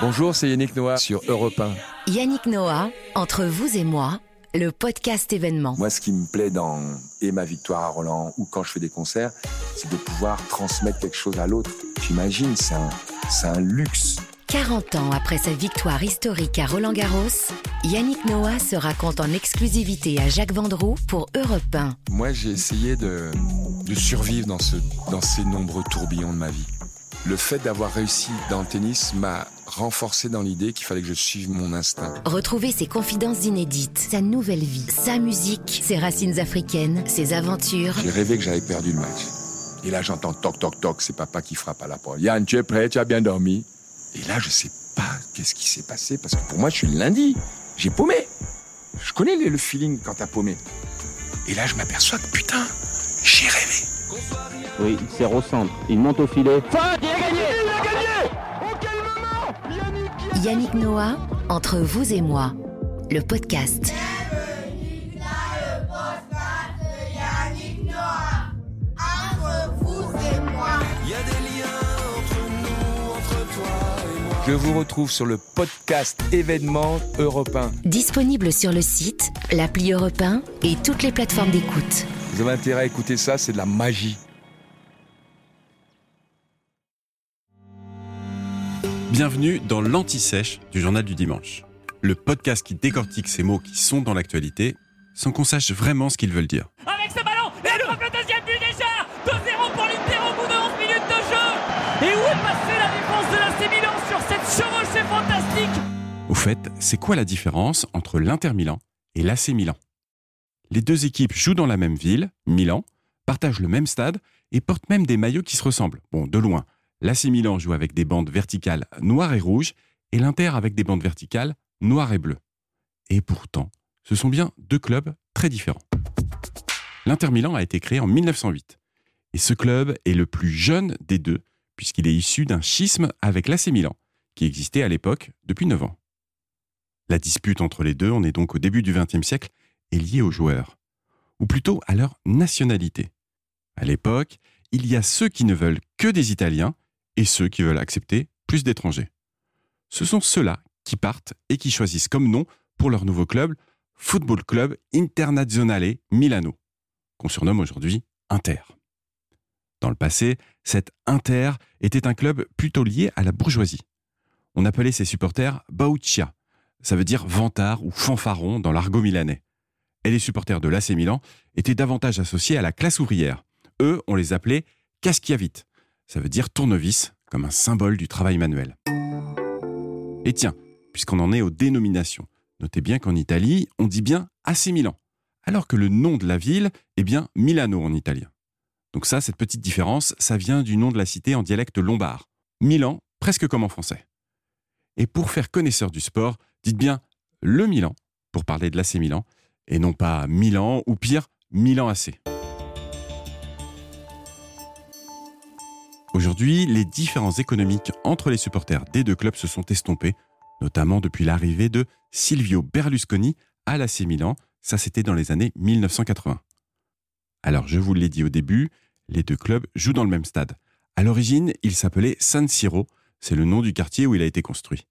Bonjour, c'est Yannick Noah sur Europe 1. Yannick Noah, entre vous et moi, le podcast événement. Moi, ce qui me plaît dans et ma victoire à Roland ou quand je fais des concerts, c'est de pouvoir transmettre quelque chose à l'autre. J'imagine, c'est un, c'est un luxe. 40 ans après sa victoire historique à Roland Garros, Yannick Noah se raconte en exclusivité à Jacques Vendroux pour Europe 1. Moi, j'ai essayé de, de survivre dans, ce, dans ces nombreux tourbillons de ma vie. Le fait d'avoir réussi dans le tennis m'a renforcé dans l'idée qu'il fallait que je suive mon instinct. Retrouvez ses confidences inédites, sa nouvelle vie, sa musique, ses racines africaines, ses aventures. J'ai rêvé que j'avais perdu le match. Et là, j'entends toc toc toc, c'est papa qui frappe à la porte. Yann, tu es prêt, tu as bien dormi? Et là, je sais pas qu'est-ce qui s'est passé parce que pour moi, je suis le lundi. J'ai paumé. Je connais le feeling quand t'as paumé. Et là, je m'aperçois que putain, j'ai rêvé. Oui, il sert au centre. Il monte au filet. Yannick Noah, entre vous et moi, le podcast. Je vous retrouve sur le podcast événement Europe 1. Disponible sur le site, l'appli Europe 1 et toutes les plateformes d'écoute. Vous avez intérêt à écouter ça, c'est de la magie. Bienvenue dans l'Anti-Sèche du Journal du Dimanche. Le podcast qui décortique ces mots qui sont dans l'actualité sans qu'on sache vraiment ce qu'ils veulent dire. Avec ce ballon, il frappe le deuxième but déjà 2-0 pour l'Inter au bout de 11 minutes de jeu Et où est passée la défense de l'AC Milan sur cette chevauchée fantastique? Au fait, c'est quoi la différence entre l'Inter Milan et l'AC Milan? Les deux équipes jouent dans la même ville, Milan, partagent le même stade et portent même des maillots qui se ressemblent. Bon, de loin. L'AC Milan joue avec des bandes verticales noires et rouges et l'Inter avec des bandes verticales noires et bleues. Et pourtant, ce sont bien deux clubs très différents. L'Inter Milan a été créé en 1908 et ce club est le plus jeune des deux puisqu'il est issu d'un schisme avec l'AC Milan qui existait à l'époque depuis 9 ans. La dispute entre les deux, on est donc au début du XXe siècle, est liée aux joueurs, ou plutôt à leur nationalité. À l'époque, il y a ceux qui ne veulent que des Italiens et ceux qui veulent accepter plus d'étrangers. Ce sont ceux-là qui partent et qui choisissent comme nom pour leur nouveau club Football Club Internazionale Milano, qu'on surnomme aujourd'hui Inter. Dans le passé, cet Inter était un club plutôt lié à la bourgeoisie. On appelait ses supporters Baucia, ça veut dire vantard ou fanfaron dans l'argot milanais. Et les supporters de l'AC Milan étaient davantage associés à la classe ouvrière. Eux, on les appelait caschiavite, ça veut dire tournevis, comme un symbole du travail manuel. Et tiens, puisqu'on en est aux dénominations, notez bien qu'en Italie, on dit bien AC Milan, alors que le nom de la ville est bien Milano en italien. Donc ça, cette petite différence, ça vient du nom de la cité en dialecte lombard. Milan, presque comme en français. Et pour faire connaisseur du sport, dites bien le Milan, pour parler de l'AC Milan, et non pas Milan, ou pire, Milan AC. Aujourd'hui, les différences économiques entre les supporters des deux clubs se sont estompées, notamment depuis l'arrivée de Silvio Berlusconi à l'AC Milan, ça c'était dans les années 1980. Alors je vous l'ai dit au début, les deux clubs jouent dans le même stade. À l'origine, il s'appelait San Siro, c'est le nom du quartier où il a été construit.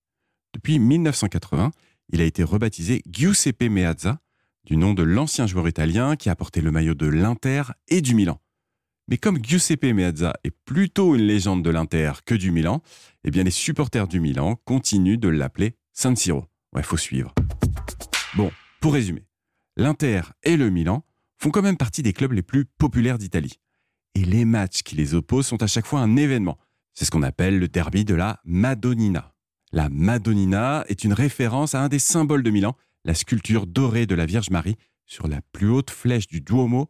Depuis 1980, il a été rebaptisé Giuseppe Meazza, du nom de l'ancien joueur italien qui a porté le maillot de l'Inter et du Milan. Mais comme Giuseppe Meazza est plutôt une légende de l'Inter que du Milan, eh bien les supporters du Milan continuent de l'appeler San Siro. Ouais, faut suivre. Bon, pour résumer, l'Inter et le Milan font quand même partie des clubs les plus populaires d'Italie. Et les matchs qui les opposent sont à chaque fois un événement. C'est ce qu'on appelle le derby de la Madonnina. La Madonnina est une référence à un des symboles de Milan, la sculpture dorée de la Vierge Marie sur la plus haute flèche du Duomo,